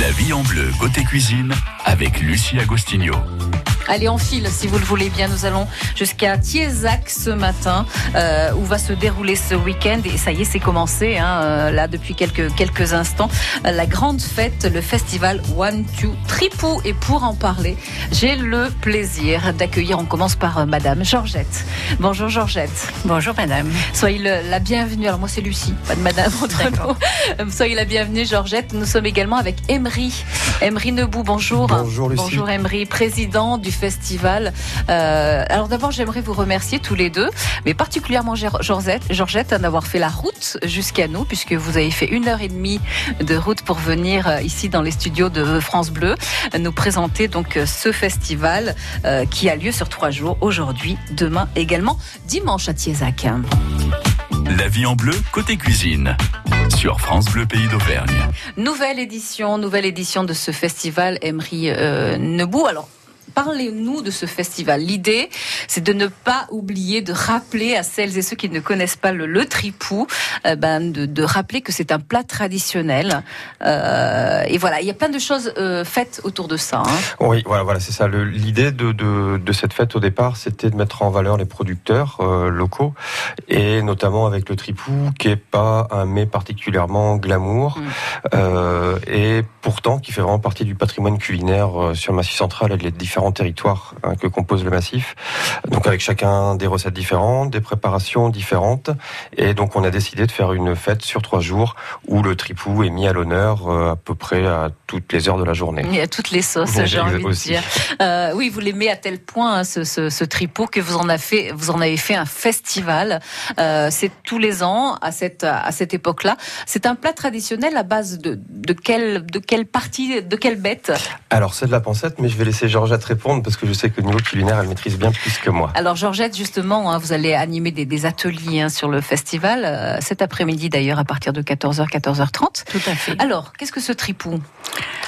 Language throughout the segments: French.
La vie en bleu côté cuisine avec Lucie Agostinho. Allez, en file, si vous le voulez bien. Nous allons jusqu'à Tiezac ce matin, euh, où va se dérouler ce week-end. Et ça y est, c'est commencé, hein, euh, là, depuis quelques, quelques instants. Euh, la grande fête, le festival One Two Tripou. Et pour en parler, j'ai le plaisir d'accueillir, on commence par euh, Madame Georgette. Bonjour Georgette. Bonjour madame. Soyez le- la bienvenue. Alors moi c'est Lucie, pas de Madame entre nous. Soyez la bienvenue Georgette. Nous sommes également avec Emery. Emery Nebou, bonjour. Bonjour, Lucie. Bonjour Emery, président du festival. Euh, alors d'abord j'aimerais vous remercier tous les deux, mais particulièrement Georgette, Georgette d'avoir fait la route jusqu'à nous, puisque vous avez fait une heure et demie de route pour venir euh, ici dans les studios de France Bleu nous présenter donc euh, ce festival euh, qui a lieu sur trois jours, aujourd'hui, demain également, dimanche à Tiezac. La vie en bleu côté cuisine sur France Bleu Pays d'Auvergne. Nouvelle édition, nouvelle édition de ce festival Emery euh. Alors, parlez-nous de ce festival. L'idée, c'est de ne pas oublier de rappeler à celles et ceux qui ne connaissent pas le, le tripou, euh, ben, de, de rappeler que c'est un plat traditionnel. Euh, et voilà, il y a plein de choses euh, faites autour de ça. hein. Oui, voilà, voilà, c'est ça. L'idée de, de, de cette fête au départ, c'était de mettre en valeur les producteurs locaux, et notamment avec le tripou, qui est pas un mets particulièrement glamour, Mm. et pourtant qui fait vraiment partie du patrimoine culinaire sur le Massif central et les différents territoires hein, que compose le massif. Donc avec chacun des recettes différentes, des préparations différentes, et donc on a décidé de faire une fête sur trois jours où le tripou est mis à l'honneur euh, à peu près à toutes les heures de la journée. Y a toutes les sauces, j'ai envie de dire. Euh, oui, vous l'aimez à tel point hein, ce, ce, ce tripot que vous en avez fait, vous en avez fait un festival. Euh, c'est tous les ans à cette à cette époque-là. C'est un plat traditionnel à base de de quelle de quelle partie de quelle bête? Alors c'est de la pancette, mais je vais laisser Georgette répondre parce que je sais que niveau culinaire, elle maîtrise bien plus que moi. Alors Georgette, justement, hein, vous allez animer des, des ateliers hein, sur le festival euh, cet après-midi d'ailleurs à partir de 14h 14h30. Tout à fait. Alors, qu'est-ce que ce tripou?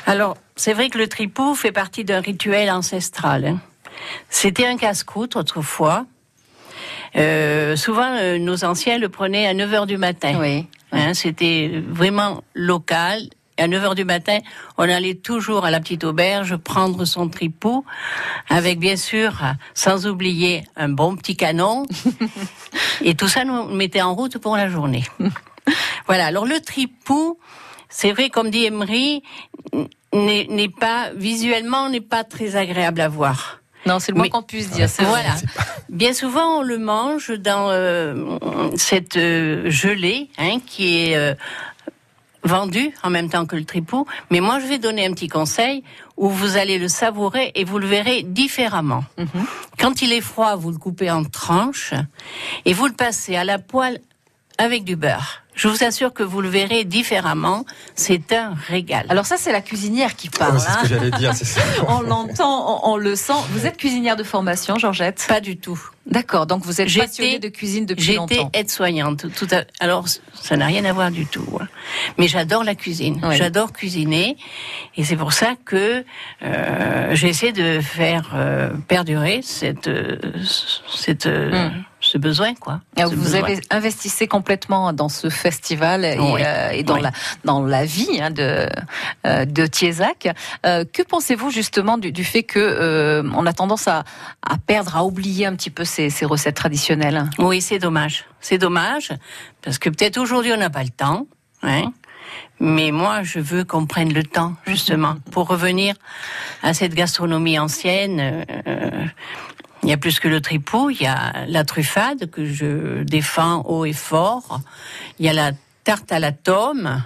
Alors, c'est vrai que le tripou fait partie d'un rituel ancestral. hein. C'était un casse-croûte autrefois. Euh, souvent, euh, nos anciens le prenaient à 9 h du matin. Oui. Hein, C'était vraiment local. À 9 h du matin, on allait toujours à la petite auberge prendre son tripou, avec bien sûr, sans oublier un bon petit canon. Et tout ça nous mettait en route pour la journée. voilà. Alors le tripou, c'est vrai, comme dit Emery, n'est pas visuellement n'est pas très agréable à voir. Non, c'est le moins qu'on puisse dire. vrai. Voilà. Bien souvent, on le mange dans euh, cette euh, gelée hein, qui est euh, vendue en même temps que le tripou. Mais moi, je vais donner un petit conseil où vous allez le savourer et vous le verrez différemment. Quand il est froid, vous le coupez en tranches et vous le passez à la poêle avec du beurre. Je vous assure que vous le verrez différemment. C'est un régal. Alors ça, c'est la cuisinière qui parle. Ouais, c'est ce hein. que j'allais dire, c'est ça. on l'entend, on, on le sent. Vous êtes cuisinière de formation, Georgette? Pas du tout. D'accord, donc vous êtes J'étais- passionnée de cuisine depuis J'étais longtemps. aide-soignante. Tout à... Alors, ça n'a rien à voir du tout. hein. Mais j'adore la cuisine. Oui. J'adore cuisiner. Et c'est pour ça que euh, j'essaie de faire euh, perdurer cette, euh, cette, euh, Mm. Ce besoin. quoi. Ah, Vous besoin. avez investissez complètement dans ce festival et, Oui. euh, et dans, Oui. la, dans la vie hein, de, euh, de. Euh, que pensez-vous justement du, du fait que euh, on a tendance à, à perdre, à oublier un petit peu ces, ces recettes traditionnelles? Oui, c'est dommage. C'est dommage parce que peut-être aujourd'hui on n'a pas le temps. Hein mais moi, je veux qu'on prenne le temps, justement, pour revenir à cette gastronomie ancienne. euh, Il y a plus que le tripou, il y a la truffade que je défends haut et fort. Il y a la tarte à la tome,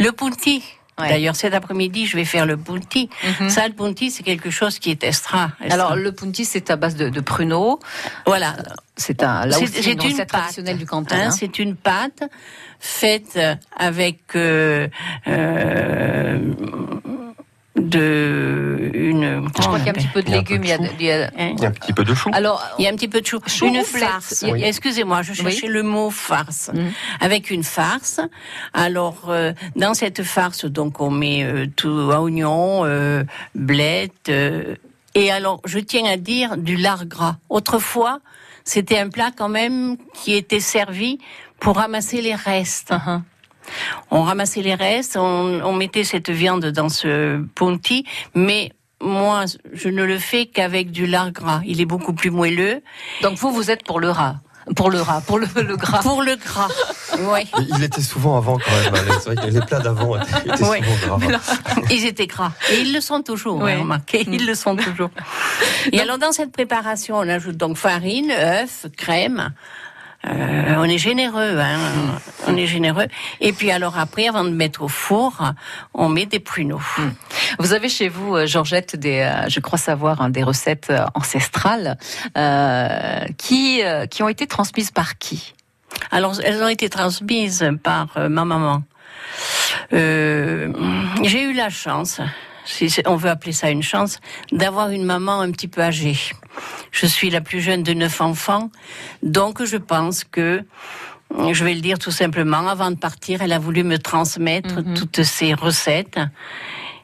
le punti. Ouais. D'ailleurs, cet après-midi, je vais faire le punti. Mhm. Ça, le punti, c'est quelque chose qui est extra. extra. Alors le punti, c'est à base de, de pruneaux. voilà, C'est un là aussi une recette pâte. traditionnelle du canton. hein, hein. C'est une pâte faite avec euh, euh, de une. Je crois qu'il y a un petit peu de légumes. il y a de- chou. il y a- Il y a un petit peu de chou. Alors, il y a un petit peu de chou. Chou une farce? Oui. Excusez-moi, je cherchais le mot farce. Mhm. Avec une farce. Alors, euh, dans cette farce, donc, on met euh, tout oignon, euh, blette. euh, et alors, je tiens à dire du lard gras. Autrefois, c'était un plat quand même qui était servi pour ramasser les restes. uh-huh. On ramassait les restes, on, on mettait cette viande dans ce ponty, mais moi, je ne le fais qu'avec du lard gras. Il est beaucoup plus moelleux. Donc vous, vous êtes pour le rat pour le rat, pour le, le gras. Pour le gras, oui. Il était souvent avant quand même. C'est vrai que les plats d'avant étaient Oui. souvent gras. Ils étaient gras. Et ils le sont toujours, Ouais. hein, remarquez. Ils le sont toujours. Et alors, dans cette préparation, on ajoute donc farine, œufs, crème. Euh, on est généreux, hein. On est généreux. Et puis alors après, avant de mettre au four, on met des pruneaux. Vous avez chez vous, euh, Georgette, des, euh, je crois savoir, hein, des recettes euh, ancestrales euh, qui, qui ont été transmises par qui? Alors, elles ont été transmises par ma maman. Euh, J'ai eu la chance, si on veut appeler ça une chance, d'avoir une maman un petit peu âgée. Je suis la plus jeune de neuf enfants, donc je pense que, je vais le dire tout simplement, avant de partir, elle a voulu me transmettre Mhm. toutes ces recettes.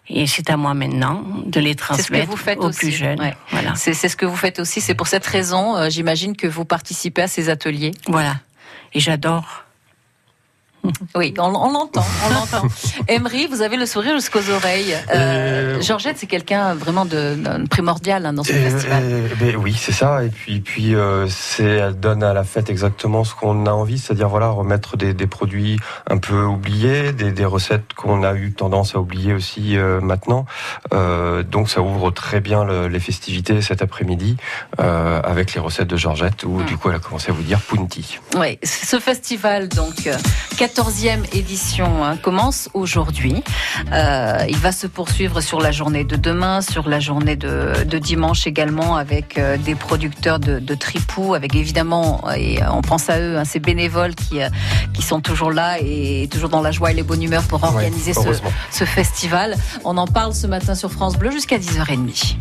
Et c'est à moi maintenant de les C'est ce que transmettre vous faites aux aussi. plus jeunes. Ouais. Voilà. C'est c'est ce que vous faites aussi. C'est pour cette raison, euh, j'imagine, que vous participez à ces ateliers. Voilà. Et j'adore. Oui, on, on l'entend, on l'entend. Emery, vous avez le sourire jusqu'aux oreilles. Euh, Euh, Georgette, c'est quelqu'un vraiment de, de primordial hein, dans ce Et, festival. euh, ben oui, c'est ça. Et puis, puis euh, c'est, elle donne à la fête exactement ce qu'on a envie, c'est-à-dire voilà remettre des, des produits un peu oubliés, des, des recettes qu'on a eu tendance à oublier aussi euh, maintenant. Euh, donc ça ouvre très bien le- les festivités cet après-midi euh, avec les recettes de Georgette, où Mm. du coup elle a commencé à vous dire Punti. Oui, ce festival, donc, euh, 14e édition, hein, commence aujourd'hui. Euh, il va se poursuivre sur la journée de demain, sur la journée de, de dimanche également, avec euh, des producteurs de, de tripous, avec évidemment, et on pense à eux, hein, ces bénévoles qui, euh, qui sont toujours là et toujours dans la joie et les bonnes humeurs pour organiser Ouais, ce, ce festival. On en parle ce matin sur France Bleu jusqu'à 10h30.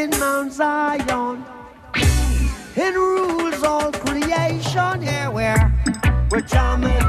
In Mount Zion, and rules all creation. Yeah, we're we're jamming,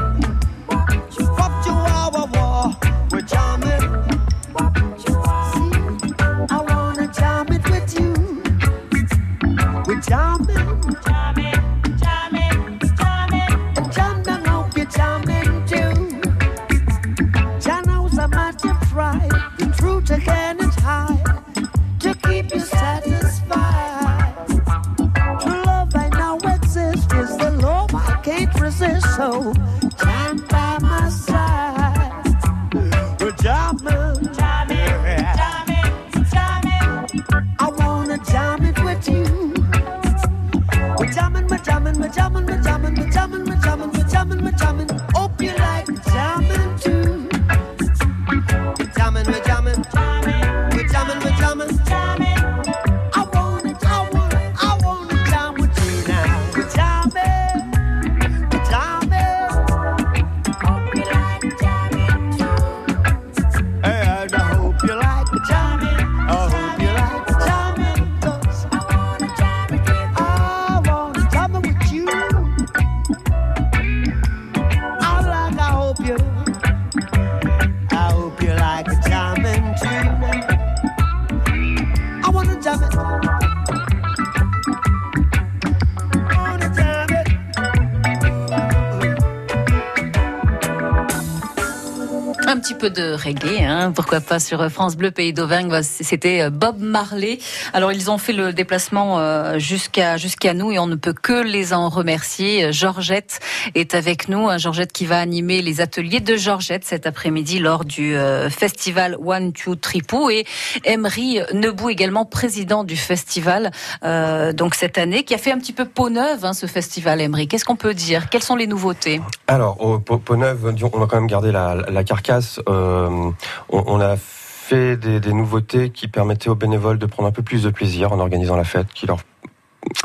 peu de reggae, hein, pourquoi pas sur France Bleu Pays d'Auvergne. C'était euh, Bob Marley. Alors ils ont fait le déplacement euh, jusqu'à jusqu'à nous et on ne peut que les en remercier. Georgette est avec nous, hein, Georgette qui va animer les ateliers de Georgette cet après-midi lors du euh, festival One Two Tripou et Emery Nebou également président du festival donc cette année qui a fait un petit peu peau neuve hein, ce festival Emery. Qu'est-ce qu'on peut dire? Quelles sont les nouveautés? Alors, au Peau Neuve, on va quand même garder la, la carcasse. Euh, on, a fait des, nouveautés qui permettaient aux bénévoles de prendre un peu plus de plaisir en organisant la fête, qui leur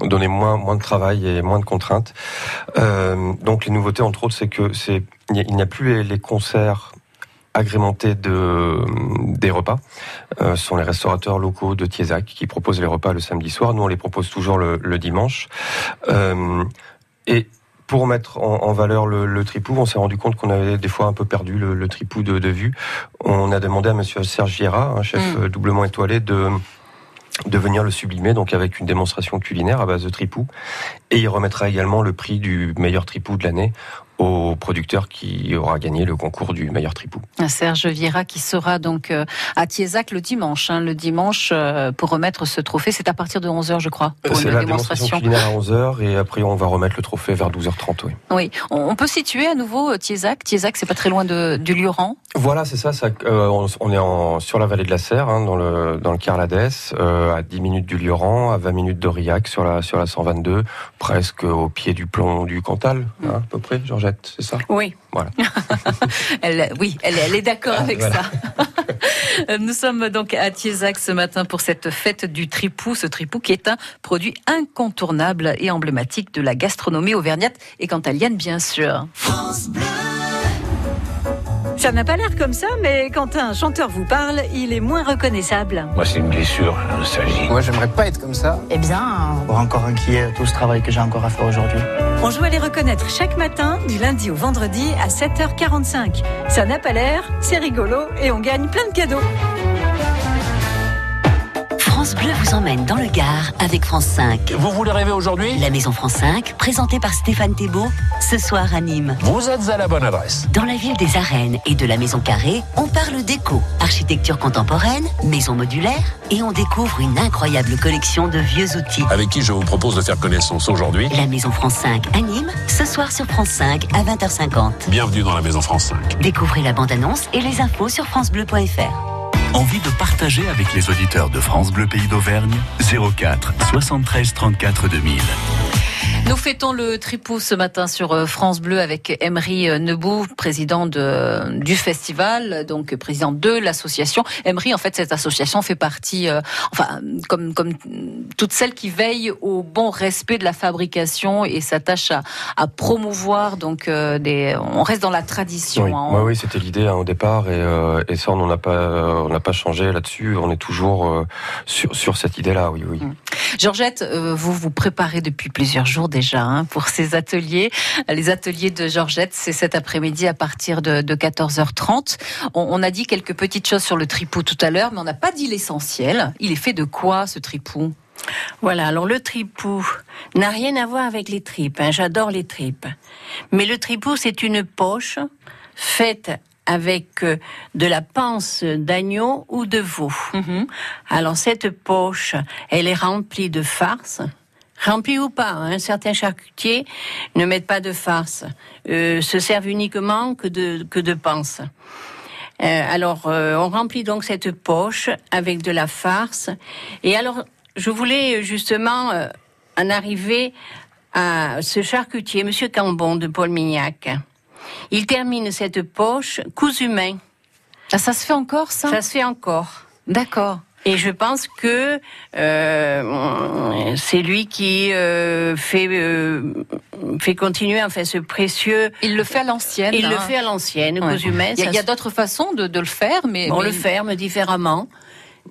donnait moins moins de travail et moins de contraintes. Euh, donc les nouveautés entre autres c'est que il n'y a- plus les, concerts agrémentés de des repas. Euh, ce sont les restaurateurs locaux de Tiezac qui proposent les repas le samedi soir. Nous on les propose toujours le, dimanche. Et pour mettre en, en valeur le, le tripou, on s'est rendu compte qu'on avait des fois un peu perdu le, le tripou de, de vue. On a demandé à Monsieur Serge Viera, un chef Mm. euh, doublement étoilé, de de venir le sublimer, donc avec une démonstration culinaire à base de tripou. Et il remettra également le prix du meilleur tripou de l'année au producteur qui aura gagné le concours du meilleur tripou. Serge Vieira qui sera donc euh, à Tiezac le dimanche. hein, le dimanche euh, pour remettre ce trophée, c'est à partir de 11h je crois pour une la démonstration démonstration. à 11h et après on va remettre le trophée vers 12h30. Oui. Oui, on peut situer à nouveau euh, Tiezac. Tiezac, c'est pas très loin de, du Lioran. Voilà, c'est ça. ça euh, on, est en, sur la vallée de la Serre, hein, dans le dans le Carladès, euh, à 10 minutes du Lioran, à 20 minutes d'Aurillac sur la sur la 122, presque au pied du plomb du Cantal, Mm. hein, à peu près. Georgette, c'est ça? Oui. Elle, oui, elle, elle est d'accord Ah, avec voilà. ça. Nous sommes donc à Tiezac ce matin pour cette fête du tripou, ce tripou qui est un produit incontournable et emblématique de la gastronomie auvergnate et cantalienne bien sûr. Ça n'a pas l'air comme ça, mais quand un chanteur vous parle, il est moins reconnaissable. Moi, c'est une blessure, la nostalgie. Moi, j'aimerais pas être comme ça. Eh bien, Pour encore inquiet tout ce travail que j'ai encore à faire aujourd'hui. On joue à les reconnaître chaque matin, du lundi au vendredi à 7h45. Ça n'a pas l'air, c'est rigolo et on gagne plein de cadeaux. France Bleu vous emmène dans le Gard avec France 5. Vous voulez rêver aujourd'hui? La Maison France 5, présentée par Stéphane Thébault, ce soir à Nîmes. Vous êtes à la bonne adresse. Dans la ville des arènes et de la Maison Carrée, on parle déco, architecture contemporaine, maison modulaire et on découvre une incroyable collection de vieux outils. Avec qui je vous propose de faire connaissance aujourd'hui? La Maison France 5 à Nîmes, ce soir sur France 5 à 20h50. Bienvenue dans la Maison France 5. Découvrez la bande-annonce et les infos sur francebleu.fr. Envie de partager avec les auditeurs de France Bleu Pays d'Auvergne? 04 73 34 2000. Nous fêtons le tripou ce matin sur euh, France Bleu avec Emery euh, Nebou, président de, du festival, donc président de l'association. Emery, en fait, cette association fait partie, euh, enfin, comme, comme toutes celles qui veillent au bon respect de la fabrication et s'attachent à, à promouvoir, donc, euh, des, on reste dans la tradition. Oui, hein. Oui, c'était l'idée hein, au départ et, euh, et ça on n'en a pas on n'a pas changé là-dessus. On est toujours sur sur cette idée-là. Oui, oui. Georgette, euh, vous vous préparez depuis plusieurs jours déjà hein, pour ces ateliers. Les ateliers de Georgette, c'est cet après-midi à partir de, de 14h30. On, on a dit quelques petites choses sur le tripou tout à l'heure, mais on n'a pas dit l'essentiel. Il est fait de quoi ce tripou? Voilà, alors le tripou n'a rien à voir avec les tripes. hein, J'adore les tripes. Mais le tripou, c'est une poche faite avec euh, de la panse d'agneau ou de veau. Alors cette poche, elle est remplie de farce. Remplie ou pas, hein, certains charcutiers ne mettent pas de farce, euh, se servent uniquement que de, que de panse. Euh, alors, euh, on remplit donc cette poche avec de la farce. Et alors, je voulais justement euh, en arriver à ce charcutier, Monsieur Cambon de Paul Mignac. Il termine cette poche cousu main. Ah, ça se fait encore ça, Ça se fait encore. D'accord. Et je pense que euh, c'est lui qui euh, fait euh, fait continuer enfin ce précieux. Il le fait à l'ancienne. Il le hein. fait à l'ancienne, Ouais. cousu main. Il y a, ça il y a d'autres façons de, de le faire, mais, on mais- le ferme différemment.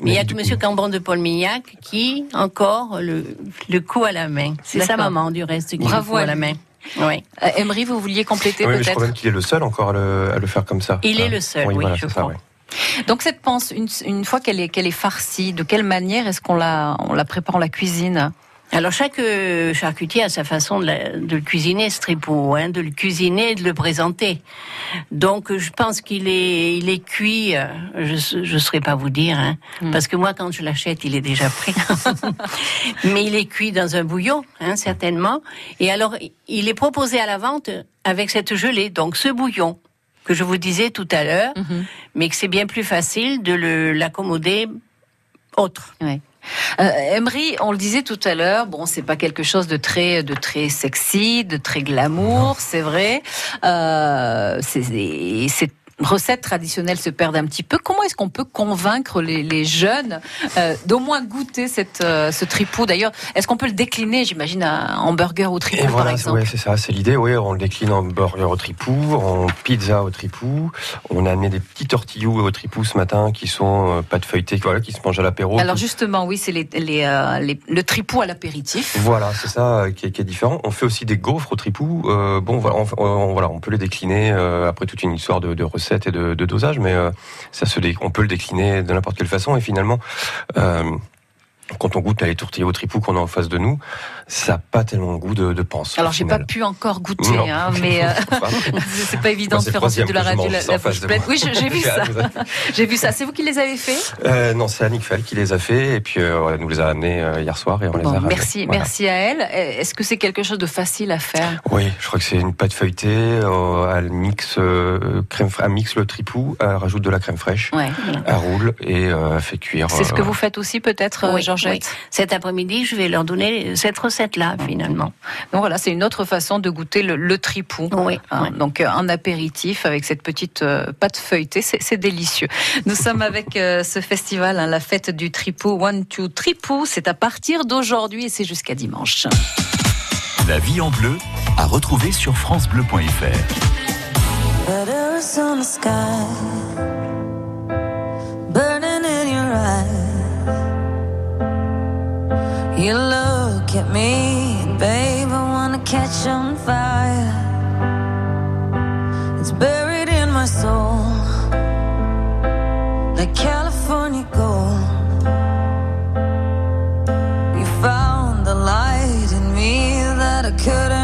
Mais il y a tout Monsieur Cambon de Paul Mignac qui encore le le coup à la main. C'est sa maman du reste qui Bravo le coup à à la main. Oui. Euh, Emery, vous vouliez compléter Oui, mais je peut-être crois même qu'il est le seul encore à le, à le faire comme ça. Il est Hein. le seul, oui, voilà, je c'est ça, crois. ouais. Donc cette panse, une, une fois qu'elle est, qu'elle est farcie, de quelle manière est-ce qu'on la, on la prépare en la cuisine? Alors chaque euh, charcutier a sa façon de, la- de le cuisiner, ce tripot, hein, de le cuisiner et de le présenter. Donc je pense qu'il est, il est cuit, euh, je ne saurais pas vous dire, hein, parce que moi quand je l'achète, il est déjà prêt. Mais il est cuit dans un bouillon, hein, certainement. Et alors il est proposé à la vente avec cette gelée, donc ce bouillon que je vous disais tout à l'heure, mais que c'est bien plus facile de l'accommoder autre. Ouais. Euh, Emery, on le disait tout à l'heure, bon, c'est pas quelque chose de très, de très sexy, de très glamour, c'est vrai. Euh, c'est- c'est- ces recettes traditionnelles se perdent un petit peu. Comment est-ce qu'on peut convaincre les, les jeunes euh, d'au moins goûter cette, euh, ce tripot? D'ailleurs, est-ce qu'on peut le décliner, j'imagine, à- en burger ou tripot, par voilà, c'est exemple? ouais, c'est ça, c'est l'idée. Oui, on le décline en burger au tripou, en pizza au tripou. On a amené des petits tortillous au tripou ce matin qui sont euh, pas de feuilleté, voilà, qui se mangent à l'apéro. Alors justement, oui, c'est les, les, les- le tripot à l'apéritif. Voilà, c'est ça qui est, qui est différent. On fait aussi des gaufres au tripou. Euh, bon, voilà, on, on- voilà, on peut les décliner après toute une histoire de, de recettes et de, dosage, mais euh, ça se on peut le décliner de n'importe quelle façon. Et finalement, euh, quand on goûte à les tortillas au tripou qu'on a en face de nous, ça n'a pas tellement le goût de, de panse. Alors j'ai pas pu encore goûter, hein, mais euh, c'est pas évident Moi, de faire ensuite de la la, la en face bouche de pleine. moi. Oui, j'ai vu ça. J'ai vu ça. C'est vous qui les avez fait? Euh, non, c'est Annick Fall qui les a fait et puis euh, elle nous les a amenés euh, hier soir et on les a ramenés. Merci, Voilà. merci à elle. Est-ce que c'est quelque chose de facile à faire? Oui, je crois que c'est une pâte feuilletée. euh, elle mixe euh, crème, elle mixe le tripou, elle rajoute de la crème fraîche, Ouais. elle roule et euh, elle fait cuire. C'est ce que vous faites aussi peut-être, Oui, Georgette oui. Cet après-midi, je vais leur donner cette recette-là, finalement. Donc voilà, c'est une autre façon de goûter le, le tripou. Oui, Hein, oui. Donc euh, un apéritif avec cette petite euh, pâte feuilletée, c'est c'est délicieux. Nous sommes avec euh, ce festival, hein, la fête du tripou, One Two Tripou. C'est à partir d'aujourd'hui et c'est jusqu'à dimanche. La vie en bleu à retrouver sur francebleu.fr. catch on fire. It's buried in my soul, like California gold. You found the light in me that I couldn't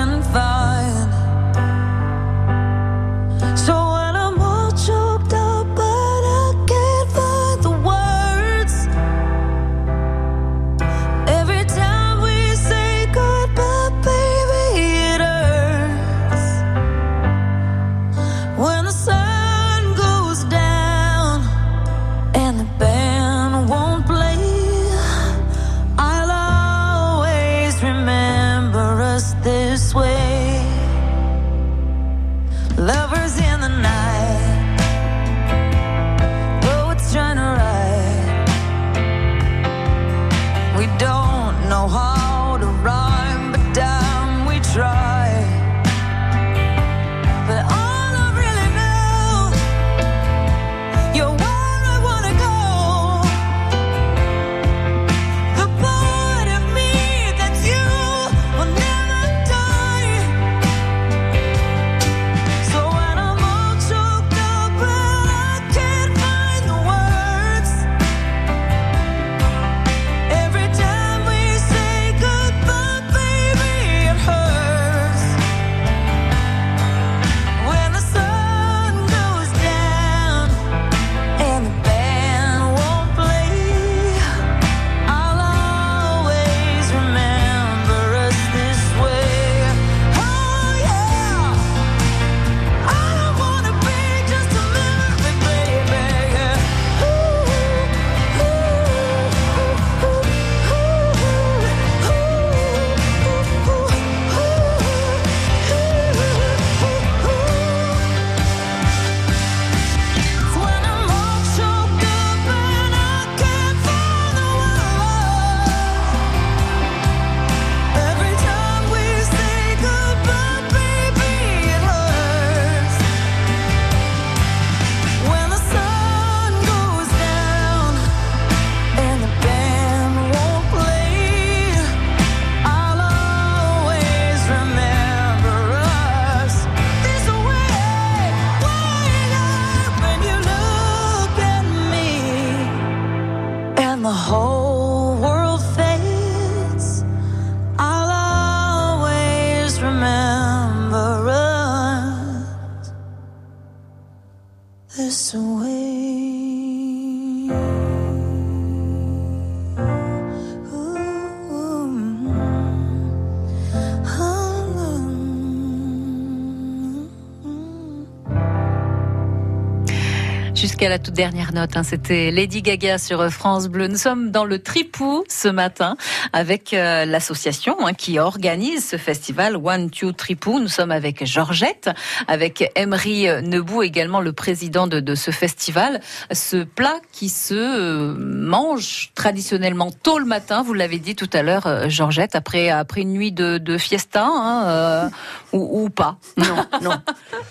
jusqu'à la toute dernière note. hein. C'était Lady Gaga sur France Bleu. Nous sommes dans le Tripou ce matin avec euh, l'association hein, qui organise ce festival One Two Tripou. Nous sommes avec Georgette, avec Emery Nebou, également le président de, de ce festival. Ce plat qui se euh, mange traditionnellement tôt le matin, vous l'avez dit tout à l'heure, euh, Georgette, après, après une nuit de, de fiesta, hein, euh, ou, ou pas? Non, non,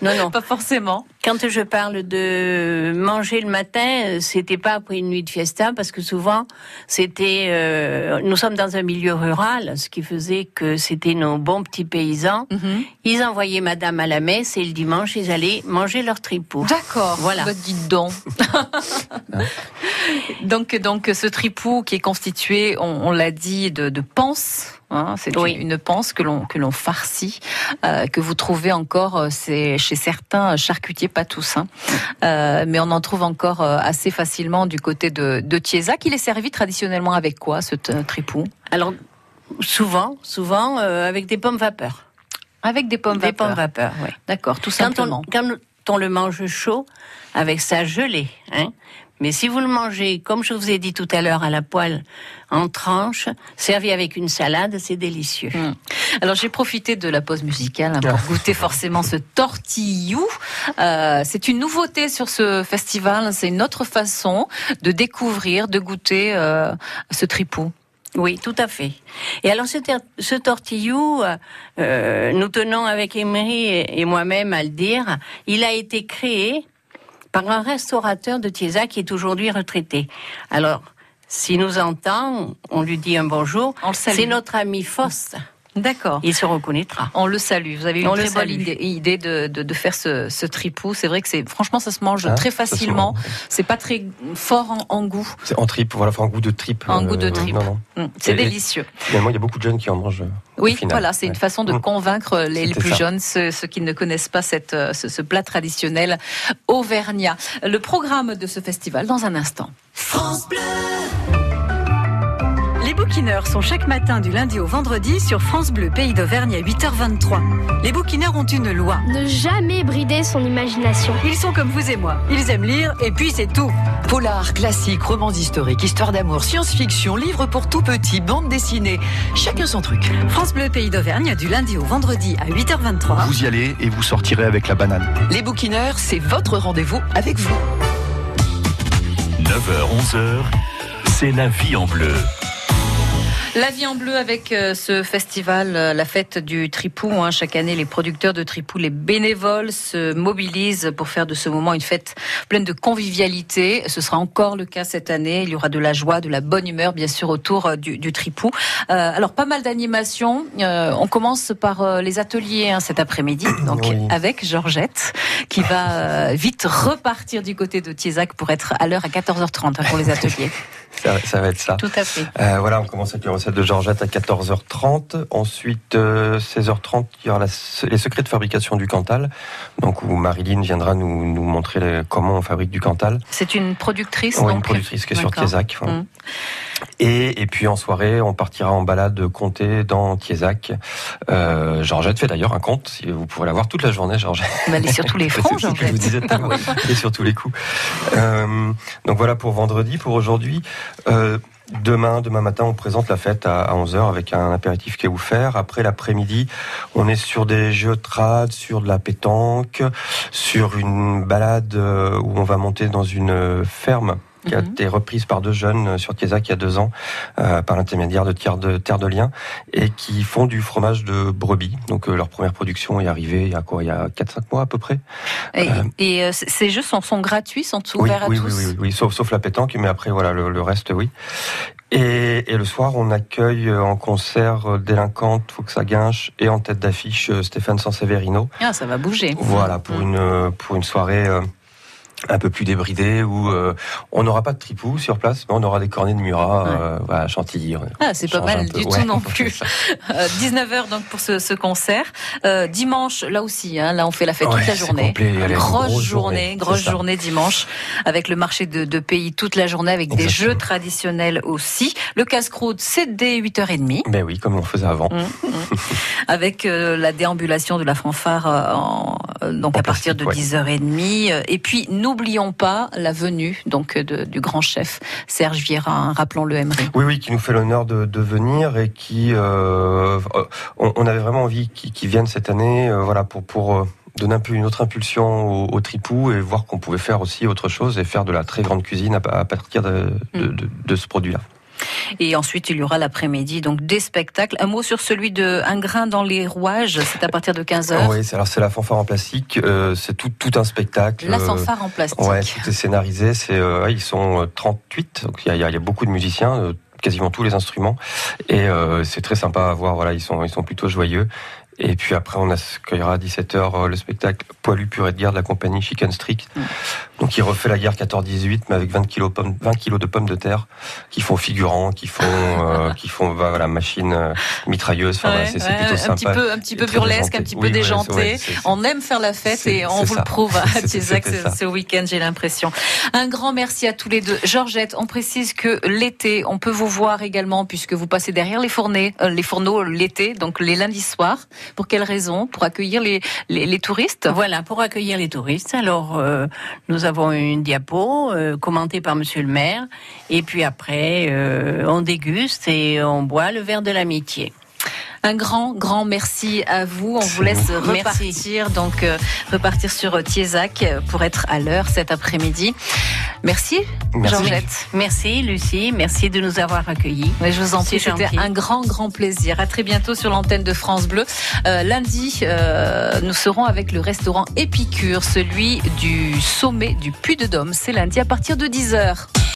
non, non. Pas forcément. Quand je parle de manger le matin, euh, c'était pas après une nuit de fiesta, parce que souvent, c'était, euh, nous sommes dans un milieu rural, ce qui faisait que c'était nos bons petits paysans. Mhm. Ils envoyaient madame à la messe et le dimanche, ils allaient manger leur tripot. D'accord. Voilà. Bah, dites donc. donc, donc, ce tripou qui est constitué, on, on l'a dit, de, de panse. hein, c'est Oui. une, une panse que l'on que l'on farcit, euh, que vous trouvez encore euh, c'est chez certains charcutiers, pas tous, hein. Euh, mais on en trouve encore assez facilement du côté de, de Thiézac. Il est servi traditionnellement avec quoi ce tripou? Alors, souvent, souvent, avec des pommes vapeur. Avec des pommes Des vapeur. pommes vapeur, oui. D'accord, tout Quand simplement. on, quand on le mange chaud, avec sa gelée, hein. Mais si vous le mangez, comme je vous ai dit tout à l'heure, à la poêle, en tranches, servi avec une salade, c'est délicieux. Mm. Alors j'ai profité de la pause musicale hein, pour goûter forcément ce tortillou. Euh, c'est une nouveauté sur ce festival. C'est une autre façon de découvrir, de goûter euh, ce tripou. Oui, tout à fait. Et alors ce, tortillou, euh, euh, nous tenons avec Emery et, et moi-même à le dire, il a été créé par un restaurateur de Thiézac qui est aujourd'hui retraité. Alors, s'il nous entend, on lui dit un bonjour. C'est notre ami Faust. D'accord. Il se reconnaîtra. On le salue. Vous avez eu une On très bonne idée, idée de, de, de faire ce, ce tripou. C'est vrai que c'est franchement ça se mange Hein, très facilement. C'est pas très fort en, en goût. C'est en tripe, voilà, enfin en goût de tripe. En goût de euh, tripe. Non, non. Mm. C'est Et- délicieux. Finalement, il y a beaucoup de jeunes qui en mangent. euh, Oui, voilà, c'est une façon de Mm. convaincre les, plus ça. jeunes, ceux, ceux qui ne connaissent pas cette, euh, ce, ce plat traditionnel auvergnat. Le programme de ce festival dans un instant. Les bouquineurs sont chaque matin du lundi au vendredi sur France Bleu Pays d'Auvergne à 8h23. Les bouquineurs ont une loi. Ne jamais brider son imagination. Ils sont comme vous et moi. Ils aiment lire et puis c'est tout. Polar, classique, romans historiques, histoire d'amour, science-fiction, livres pour tout petit, bande dessinée. Chacun son truc. France Bleu Pays d'Auvergne du lundi au vendredi à 8h23. Vous y allez et vous sortirez avec la banane. Les bouquineurs, c'est votre rendez-vous avec vous. 9h, 11h, c'est la vie en bleu. La vie en bleu avec euh, ce festival, euh, la fête du tripou. hein. Chaque année, les producteurs de tripou, les bénévoles se mobilisent pour faire de ce moment une fête pleine de convivialité. Ce sera encore le cas cette année. Il y aura de la joie, de la bonne humeur, bien sûr, autour euh, du, du tripou. Euh, alors, pas mal d'animations. Euh, on commence par euh, les ateliers hein, cet après-midi, donc Oui. avec Georgette, qui va vite repartir du côté de Thiézac pour être à l'heure à 14h30 hein, pour les ateliers. Ça, ça va être ça. Tout à fait. Euh, voilà, on commence avec les recettes de Georgette à 14h30. Ensuite, euh, 16h30, il y aura la- les secrets de fabrication du Cantal. Donc, où Marilyn viendra nous, nous montrer les- comment on fabrique du Cantal. C'est une productrice, donc une productrice qui est sur D'accord. Tiezac. Et, et puis en soirée, on partira en balade comté dans Tiezac. Euh, Georgette fait d'ailleurs un compte. Si vous pourrez la voir toute la journée, Georgette. Mais elle est sur tous les fronts, ce que je vous disais tout à l'heure. Et sur tous les coups. Euh, donc voilà pour vendredi. Pour aujourd'hui, euh, demain, demain matin, on présente la fête à, à 11h avec un apéritif qui est offert. Après l'après-midi, on est sur des jeux de trad, sur de la pétanque, sur une balade euh, où on va monter dans une ferme qui a Mhm. été reprise par deux jeunes euh, sur Tiezac il y a deux ans, euh, par l'intermédiaire de Terre de, Terre de Liens, et qui font du fromage de brebis. Donc euh, leur première production est arrivée il y a quoi? Il y a 4-5 mois à peu près. Et, Euh, ces jeux sont, sont gratuits, sont ouverts oui, à oui, tous? oui, oui, oui, sauf, sauf la pétanque, mais après voilà le, le reste, oui. Et, et le soir, on accueille en concert Délinquante, Faut que ça guinche, et en tête d'affiche Stéphane Sanseverino. Ah, ça va bouger. Voilà pour Mm. une pour une soirée. Un peu plus débridée où euh, on n'aura pas de tripou sur place, mais on aura des cornets de Murat, euh, voilà, Chantilly. Ah, c'est pas mal du Ouais, tout non plus. ça. Euh, 19h donc pour ce, ce concert. Euh, dimanche, là aussi, hein, là on fait la fête Ouais, toute la journée. complet, grosse, grosse journée, grosse journée dimanche, avec le marché de, de pays toute la journée, avec des jeux traditionnels aussi. Le casse-croûte, c'est dès 8h30. Ben oui, comme on faisait avant. Mm, mm. avec la déambulation de la fanfare en- donc En à partir de plastique, 10h30 Euh, et puis nous n'oublions pas la venue donc de- du grand chef Serge Vieira, rappelons-le Emery. Oui, oui, qui nous fait l'honneur de, de venir et qui, euh, on, on avait vraiment envie qu'il vienne cette année, euh, voilà, pour pour euh, donner un peu une autre impulsion au, au tripou et voir qu'on pouvait faire aussi autre chose et faire de la très grande cuisine à, à partir de, de- de ce produit-là. Et ensuite, il y aura l'après-midi, donc des spectacles. Un mot sur celui de Un grain dans les rouages, c'est à partir de 15h. Oui, c'est alors c'est la fanfare en plastique, euh, c'est tout tout un spectacle. La euh, fanfare en plastique. Ouais, tout est scénarisé. C'est, euh, ils sont euh, 38, donc il y y a- il y a beaucoup de musiciens, euh, quasiment tous les instruments, et c'est très sympa à voir. Voilà, ils sont, ils sont plutôt joyeux. Et puis après, on accueillera à 17h le spectacle Poilu purée de guerre de la compagnie Chicken Streak. Mm. Donc, il refait la guerre 14-18, mais avec 20 kilos, pommes, 20 kilos de pommes de terre, qui font figurants, qui font, euh, qui font, bah, voilà, machine euh, mitrailleuse. Enfin, voilà, Ouais, c'est ouais, plutôt un sympa. petit peu, un petit peu burlesque, un petit peu Oui, ouais, déjanté. ouais, on aime faire la fête et on vous ça. le prouve à Tiezac c'était ce, week-end, j'ai l'impression. Un grand merci à tous les deux. Georgette, on précise que l'été, on peut vous voir également puisque vous passez derrière les euh, les fourneaux l'été, donc les lundis soirs. Pour quelle raison? Pour accueillir les, les, les touristes? Voilà, pour accueillir les touristes. Alors, euh, nous avons une diapo euh, commentée par Monsieur le maire. Et puis après, euh, on déguste et on boit le verre de l'amitié. Un grand, grand merci à vous. On vous laisse repartir, donc euh, repartir sur euh, Tiezac euh, pour être à l'heure cet après-midi. Merci, Merci. Georgette. Merci Lucie, merci de nous avoir accueillis. Mais je vous en prie, c'était un grand, grand plaisir. À très bientôt sur l'antenne de France Bleu. Euh, lundi, euh, nous serons avec le restaurant Épicure, celui du sommet du Puy de Dôme. C'est lundi à partir de 10h.